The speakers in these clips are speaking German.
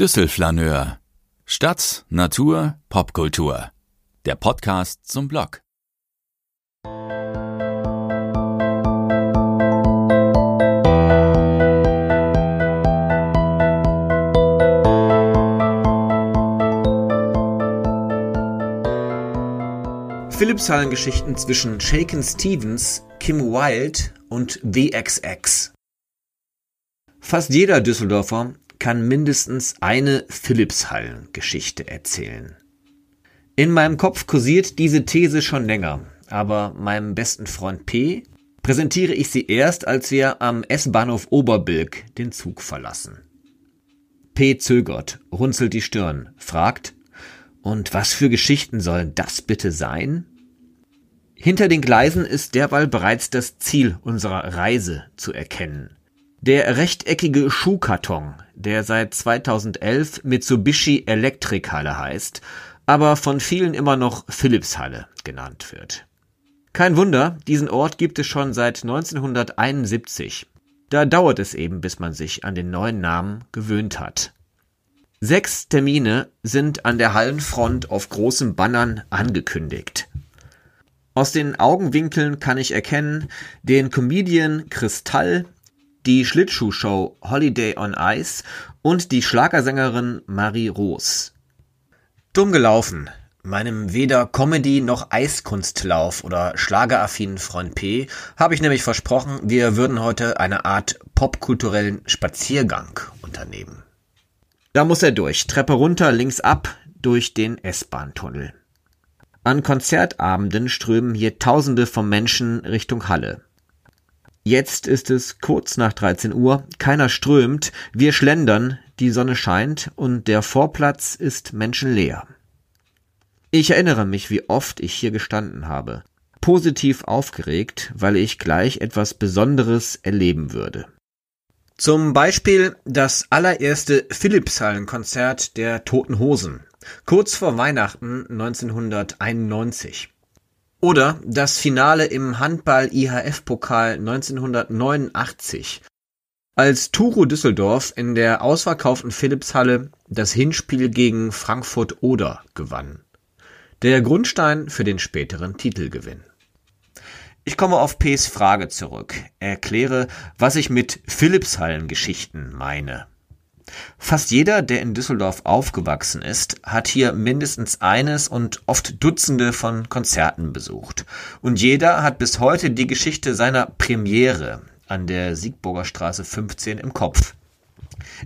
Düsselflaneur. Stadt, Natur, Popkultur. Der Podcast zum Blog. Philips-Hallen-Geschichten zwischen Shaken Stevens, Kim Wilde und WXX. Fast jeder Düsseldorfer kann mindestens eine Philips-Hallen-Geschichte erzählen. In meinem Kopf kursiert diese These schon länger, aber meinem besten Freund P präsentiere ich sie erst, als wir am S-Bahnhof Oberbilk den Zug verlassen. P zögert, runzelt die Stirn, fragt, und was für Geschichten sollen das bitte sein? Hinter den Gleisen ist derweil bereits das Ziel unserer Reise zu erkennen. Der rechteckige Schuhkarton, der seit 2011 Mitsubishi Electric Halle heißt, aber von vielen immer noch Philips Halle genannt wird. Kein Wunder, diesen Ort gibt es schon seit 1971. Da dauert es eben, bis man sich an den neuen Namen gewöhnt hat. Sechs Termine sind an der Hallenfront auf großen Bannern angekündigt. Aus den Augenwinkeln kann ich erkennen den Comedian Kristall, die Schlittschuhshow Holiday on Ice und die Schlagersängerin Marie Roos. Dumm gelaufen. Meinem weder Comedy noch Eiskunstlauf oder schlageraffinen Freund P habe ich nämlich versprochen, wir würden heute eine Art popkulturellen Spaziergang unternehmen. Da muss er durch, Treppe runter, links ab, durch den S-Bahn-Tunnel. An Konzertabenden strömen hier Tausende von Menschen Richtung Halle. Jetzt ist es kurz nach 13 Uhr, keiner strömt, wir schlendern, die Sonne scheint und der Vorplatz ist menschenleer. Ich erinnere mich, wie oft ich hier gestanden habe, positiv aufgeregt, weil ich gleich etwas Besonderes erleben würde. Zum Beispiel das allererste Philips-Hallen-Konzert der Toten Hosen, kurz vor Weihnachten 1991. Oder das Finale im Handball-IHF-Pokal 1989, als Turo Düsseldorf in der ausverkauften Philipshalle das Hinspiel gegen Frankfurt Oder gewann. Der Grundstein für den späteren Titelgewinn. Ich komme auf Ps Frage zurück, erkläre, was ich mit Philipshallen-Geschichten meine. Fast jeder, der in Düsseldorf aufgewachsen ist, hat hier mindestens eines und oft Dutzende von Konzerten besucht. Und jeder hat bis heute die Geschichte seiner Premiere an der Siegburger Straße 15 im Kopf.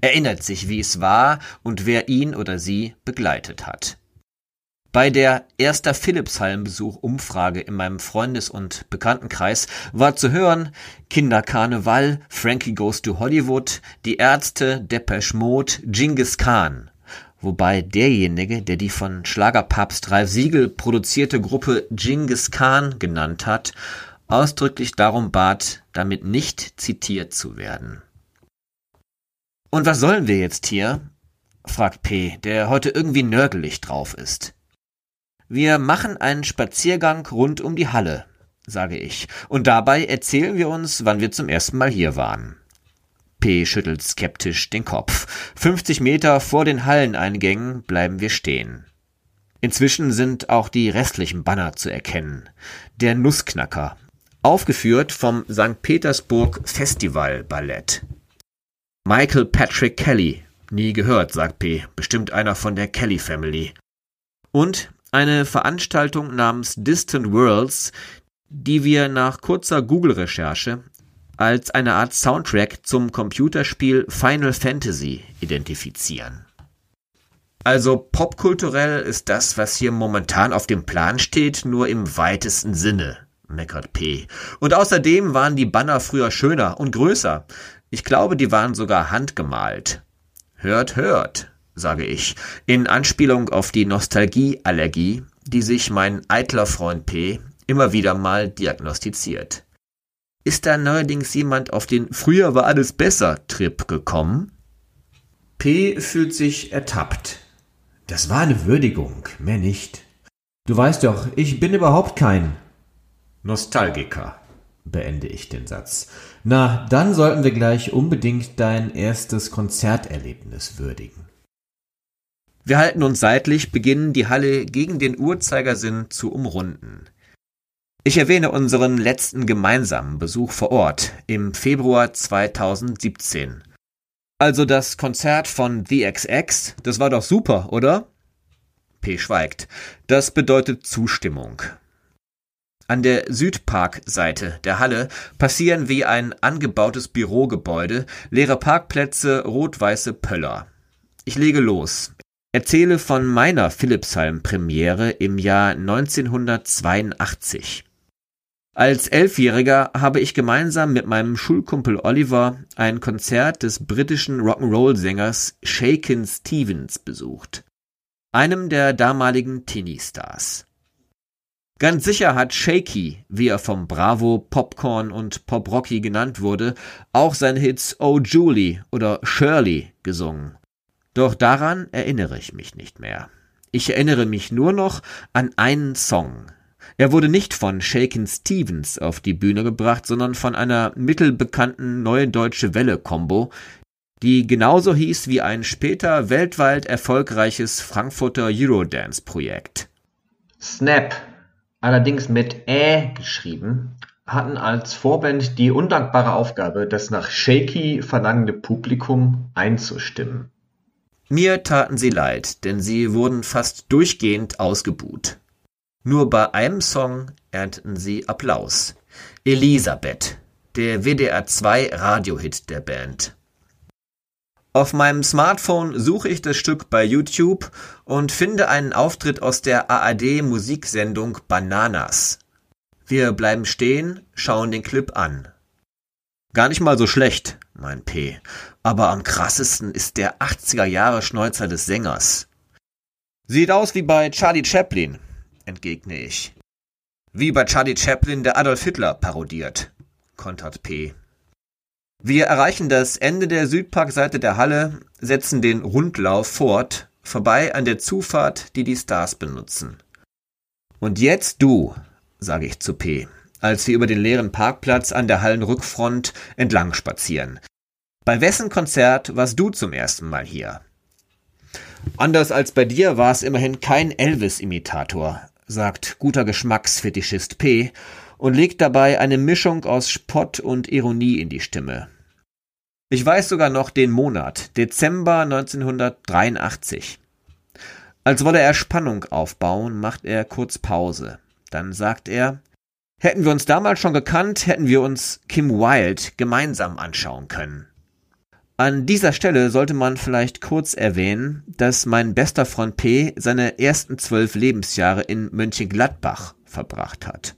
Erinnert sich, wie es war und wer ihn oder sie begleitet hat. Bei der erster Philips-Hallenbesuch-Umfrage in meinem Freundes- und Bekanntenkreis war zu hören Kinderkarneval, Frankie Goes to Hollywood, Die Ärzte, Depeche Mode, Genghis Khan. Wobei derjenige, der die von Schlagerpapst Ralf Siegel produzierte Gruppe Genghis Khan genannt hat, ausdrücklich darum bat, damit nicht zitiert zu werden. Und was sollen wir jetzt hier? fragt P., der heute irgendwie nörgelig drauf ist. Wir machen einen Spaziergang rund um die Halle, sage ich, und dabei erzählen wir uns, wann wir zum ersten Mal hier waren. P schüttelt skeptisch den Kopf. 50 Meter vor den Halleneingängen bleiben wir stehen. Inzwischen sind auch die restlichen Banner zu erkennen. Der Nussknacker, aufgeführt vom St. Petersburg Festival Ballett. Michael Patrick Kelly, nie gehört, sagt P, bestimmt einer von der Kelly Family. Und eine Veranstaltung namens Distant Worlds, die wir nach kurzer Google-Recherche als eine Art Soundtrack zum Computerspiel Final Fantasy identifizieren. Also popkulturell ist das, was hier momentan auf dem Plan steht, nur im weitesten Sinne, meckert P. Und außerdem waren die Banner früher schöner und größer. Ich glaube, die waren sogar handgemalt. Hört, hört sage ich, in Anspielung auf die Nostalgieallergie, die sich mein eitler Freund P immer wieder mal diagnostiziert. Ist da neuerdings jemand auf den Früher war alles besser Trip gekommen? P fühlt sich ertappt. Das war eine Würdigung, mehr nicht. Du weißt doch, ich bin überhaupt kein Nostalgiker, beende ich den Satz. Na, dann sollten wir gleich unbedingt dein erstes Konzerterlebnis würdigen. Wir halten uns seitlich, beginnen die Halle gegen den Uhrzeigersinn zu umrunden. Ich erwähne unseren letzten gemeinsamen Besuch vor Ort im Februar 2017. Also das Konzert von The XX, das war doch super, oder? P schweigt. Das bedeutet Zustimmung. An der Südparkseite der Halle passieren wie ein angebautes Bürogebäude leere Parkplätze, rot-weiße Pöller. Ich lege los. Erzähle von meiner Philipsheim-Premiere im Jahr 1982. Als Elfjähriger habe ich gemeinsam mit meinem Schulkumpel Oliver ein Konzert des britischen Rock'n'Roll-Sängers Shakin' Stevens besucht, einem der damaligen Teenie-Stars. Ganz sicher hat Shaky, wie er vom Bravo, Popcorn und Pop Rocky genannt wurde, auch seine Hits Oh Julie oder Shirley gesungen. Doch daran erinnere ich mich nicht mehr. Ich erinnere mich nur noch an einen Song, er wurde nicht von Shakin' Stevens auf die Bühne gebracht, sondern von einer mittelbekannten Neue Deutsche Welle Combo, die genauso hieß wie ein später weltweit erfolgreiches Frankfurter Eurodance-Projekt. Snap, allerdings mit Ä geschrieben, hatten als Vorband die undankbare Aufgabe, das nach Shaky verlangende Publikum einzustimmen. Mir taten sie leid, denn sie wurden fast durchgehend ausgebuht. Nur bei einem Song ernteten sie Applaus. Elisabeth, der WDR2-Radiohit der Band. Auf meinem Smartphone suche ich das Stück bei YouTube und finde einen Auftritt aus der ARD-Musiksendung Bananas. Wir bleiben stehen, schauen den Clip an. Gar nicht mal so schlecht, mein P. Aber am krassesten ist der 80er Jahre Schnäuzer des Sängers. Sieht aus wie bei Charlie Chaplin, entgegne ich. Wie bei Charlie Chaplin der Adolf Hitler parodiert, kontert P. Wir erreichen das Ende der Südparkseite der Halle, setzen den Rundlauf fort, vorbei an der Zufahrt, die die Stars benutzen. Und jetzt du, sage ich zu P, als wir über den leeren Parkplatz an der Hallenrückfront entlang spazieren. Bei wessen Konzert warst du zum ersten Mal hier? Anders als bei dir war es immerhin kein Elvis-Imitator, sagt guter Geschmacksfetischist P. und legt dabei eine Mischung aus Spott und Ironie in die Stimme. Ich weiß sogar noch den Monat, Dezember 1983. Als wolle er Spannung aufbauen, macht er kurz Pause. Dann sagt er, hätten wir uns damals schon gekannt, hätten wir uns Kim Wilde gemeinsam anschauen können. An dieser Stelle sollte man vielleicht kurz erwähnen, dass mein bester Freund P seine ersten zwölf Lebensjahre in Mönchengladbach verbracht hat.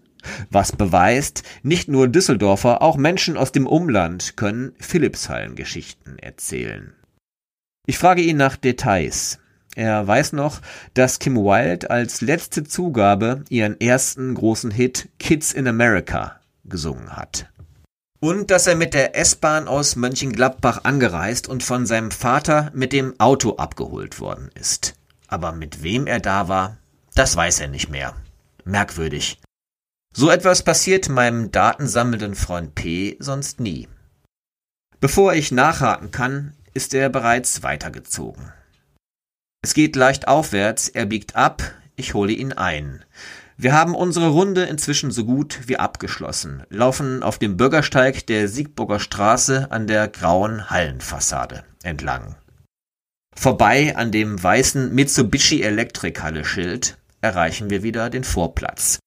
Was beweist, nicht nur Düsseldorfer, auch Menschen aus dem Umland können Philippshallen-Geschichten erzählen. Ich frage ihn nach Details. Er weiß noch, dass Kim Wilde als letzte Zugabe ihren ersten großen Hit Kids in America gesungen hat. Und dass er mit der S-Bahn aus Mönchengladbach angereist und von seinem Vater mit dem Auto abgeholt worden ist. Aber mit wem er da war, das weiß er nicht mehr. Merkwürdig. So etwas passiert meinem datensammelnden Freund P sonst nie. Bevor ich nachhaken kann, ist er bereits weitergezogen. Es geht leicht aufwärts, er biegt ab, ich hole ihn ein. Wir haben unsere Runde inzwischen so gut wie abgeschlossen, laufen auf dem Bürgersteig der Siegburger Straße an der grauen Hallenfassade entlang. Vorbei an dem weißen Mitsubishi Elektrikhalle Schild erreichen wir wieder den Vorplatz.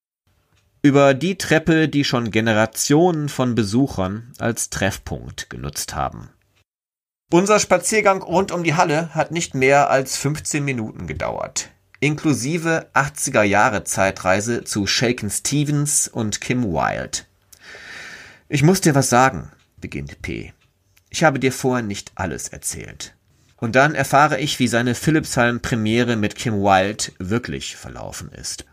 Über die Treppe, die schon Generationen von Besuchern als Treffpunkt genutzt haben. Unser Spaziergang rund um die Halle hat nicht mehr als 15 Minuten gedauert inklusive 80er Jahre Zeitreise zu Shaken Stevens und Kim Wilde. Ich muss dir was sagen, beginnt P. Ich habe dir vorher nicht alles erzählt. Und dann erfahre ich, wie seine Philipshallen-Premiere mit Kim Wilde wirklich verlaufen ist.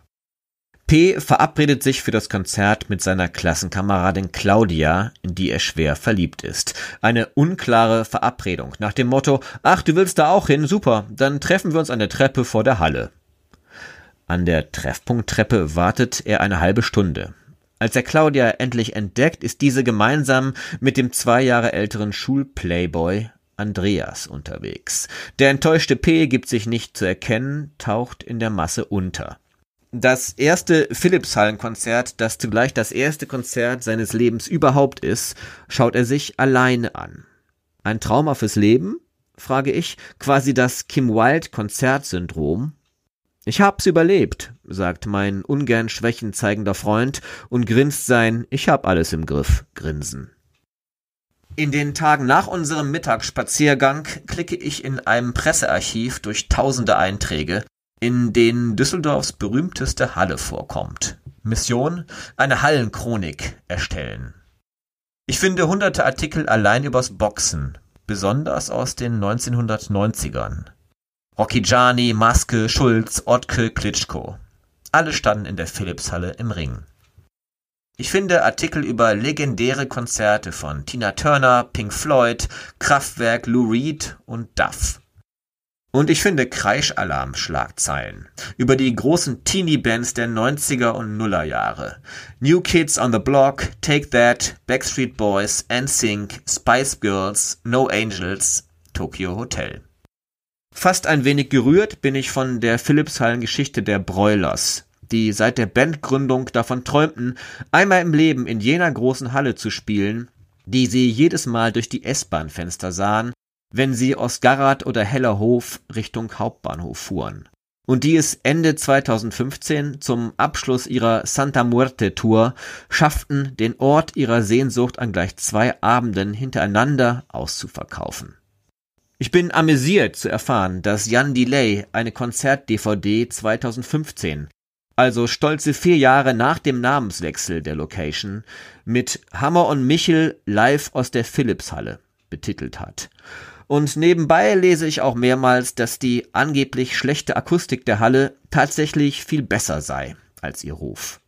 P. verabredet sich für das Konzert mit seiner Klassenkameradin Claudia, in die er schwer verliebt ist. Eine unklare Verabredung nach dem Motto, ach, du willst da auch hin, super, dann treffen wir uns an der Treppe vor der Halle. An der Treffpunkttreppe wartet er eine halbe Stunde. Als er Claudia endlich entdeckt, ist diese gemeinsam mit dem zwei Jahre älteren Schulplayboy Andreas unterwegs. Der enttäuschte P gibt sich nicht zu erkennen, taucht in der Masse unter. Das erste Philips-Hallenkonzert, das zugleich das erste Konzert seines Lebens überhaupt ist, schaut er sich alleine an. Ein Trauma fürs Leben? frage ich, quasi das Kim Wilde Konzertsyndrom. Ich hab's überlebt, sagt mein ungern Schwächen zeigender Freund und grinst sein Ich hab alles im Griff Grinsen. In den Tagen nach unserem Mittagsspaziergang klicke ich in einem Pressearchiv durch tausende Einträge, in denen Düsseldorfs berühmteste Halle vorkommt. Mission: eine Hallenchronik erstellen. Ich finde hunderte Artikel allein übers Boxen, besonders aus den 1990ern. Rocchigiani, Maske, Schulz, Ottke, Klitschko. Alle standen in der Philipshalle im Ring. Ich finde Artikel über legendäre Konzerte von Tina Turner, Pink Floyd, Kraftwerk, Lou Reed und Duff. Und ich finde Kreischalarm-Schlagzeilen über die großen Teenie-Bands der 90er und Nuller Jahre. New Kids on the Block, Take That, Backstreet Boys, NSYNC, Spice Girls, No Angels, Tokyo Hotel. Fast ein wenig gerührt bin ich von der Philips-Hallen-Geschichte der Broilers, die seit der Bandgründung davon träumten, einmal im Leben in jener großen Halle zu spielen, die sie jedes Mal durch die S-Bahn-Fenster sahen wenn sie aus Garrat oder Hellerhof Richtung Hauptbahnhof fuhren und die es Ende 2015 zum Abschluss ihrer Santa Muerte Tour schafften, den Ort ihrer Sehnsucht an gleich zwei Abenden hintereinander auszuverkaufen. Ich bin amüsiert zu erfahren, dass Jan Delay eine Konzert-DVD 2015, also stolze vier Jahre nach dem Namenswechsel der Location, mit Hammer und Michel live aus der Philipshalle betitelt hat und nebenbei lese ich auch mehrmals, dass die angeblich schlechte Akustik der Halle tatsächlich viel besser sei als ihr Ruf.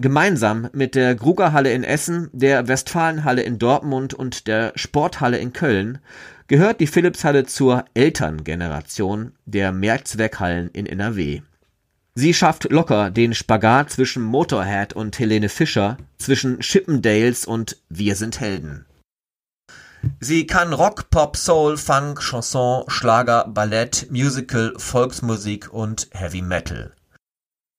Gemeinsam mit der Grugerhalle in Essen, der Westfalenhalle in Dortmund und der Sporthalle in Köln gehört die Philipshalle zur Elterngeneration der Mehrzweckhallen in NRW. Sie schafft locker den Spagat zwischen Motorhead und Helene Fischer, zwischen Chippendales und Wir sind Helden. Sie kann Rock, Pop, Soul, Funk, Chanson, Schlager, Ballett, Musical, Volksmusik und Heavy Metal.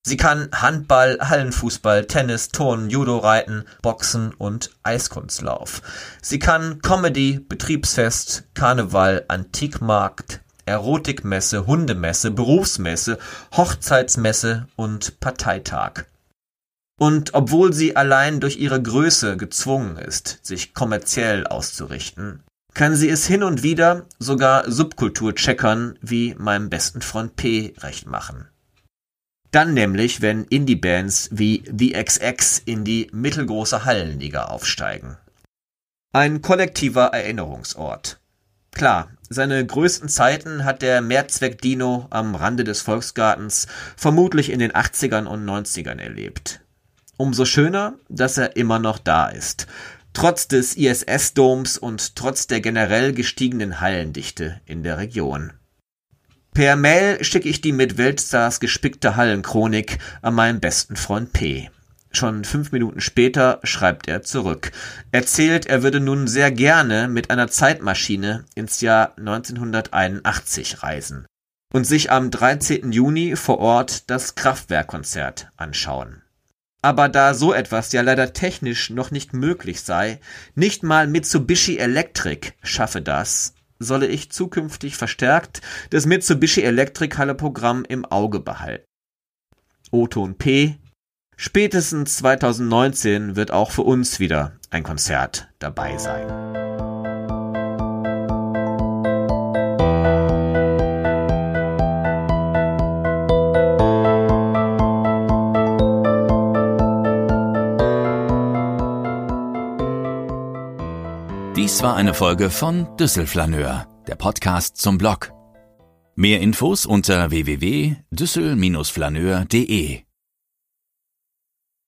Sie kann Handball, Hallenfußball, Tennis, Turnen, Judo reiten, Boxen und Eiskunstlauf. Sie kann Comedy, Betriebsfest, Karneval, Antikmarkt, Erotikmesse, Hundemesse, Berufsmesse, Hochzeitsmesse und Parteitag. Und obwohl sie allein durch ihre Größe gezwungen ist, sich kommerziell auszurichten, kann sie es hin und wieder sogar Subkulturcheckern wie meinem besten Freund P recht machen. Dann nämlich, wenn Indie-Bands wie The XX in die mittelgroße Hallenliga aufsteigen. Ein kollektiver Erinnerungsort. Klar, seine größten Zeiten hat der Mehrzweck-Dino am Rande des Volksgartens vermutlich in den 80ern und 90ern erlebt. Umso schöner, dass er immer noch da ist. Trotz des ISS-Doms und trotz der generell gestiegenen Hallendichte in der Region. Per Mail schicke ich die mit Weltstars gespickte Hallenchronik an meinen besten Freund P. Schon fünf Minuten später schreibt er zurück. Erzählt, er würde nun sehr gerne mit einer Zeitmaschine ins Jahr 1981 reisen und sich am 13. Juni vor Ort das Kraftwerkkonzert anschauen. Aber da so etwas ja leider technisch noch nicht möglich sei, nicht mal Mitsubishi Electric schaffe das, solle ich zukünftig verstärkt das Mitsubishi Electric Halle Programm im Auge behalten. O-Ton P. Spätestens 2019 wird auch für uns wieder ein Konzert dabei sein. Dies war eine Folge von Düsselflaneur, der Podcast zum Blog. Mehr Infos unter www.düssel-flaneur.de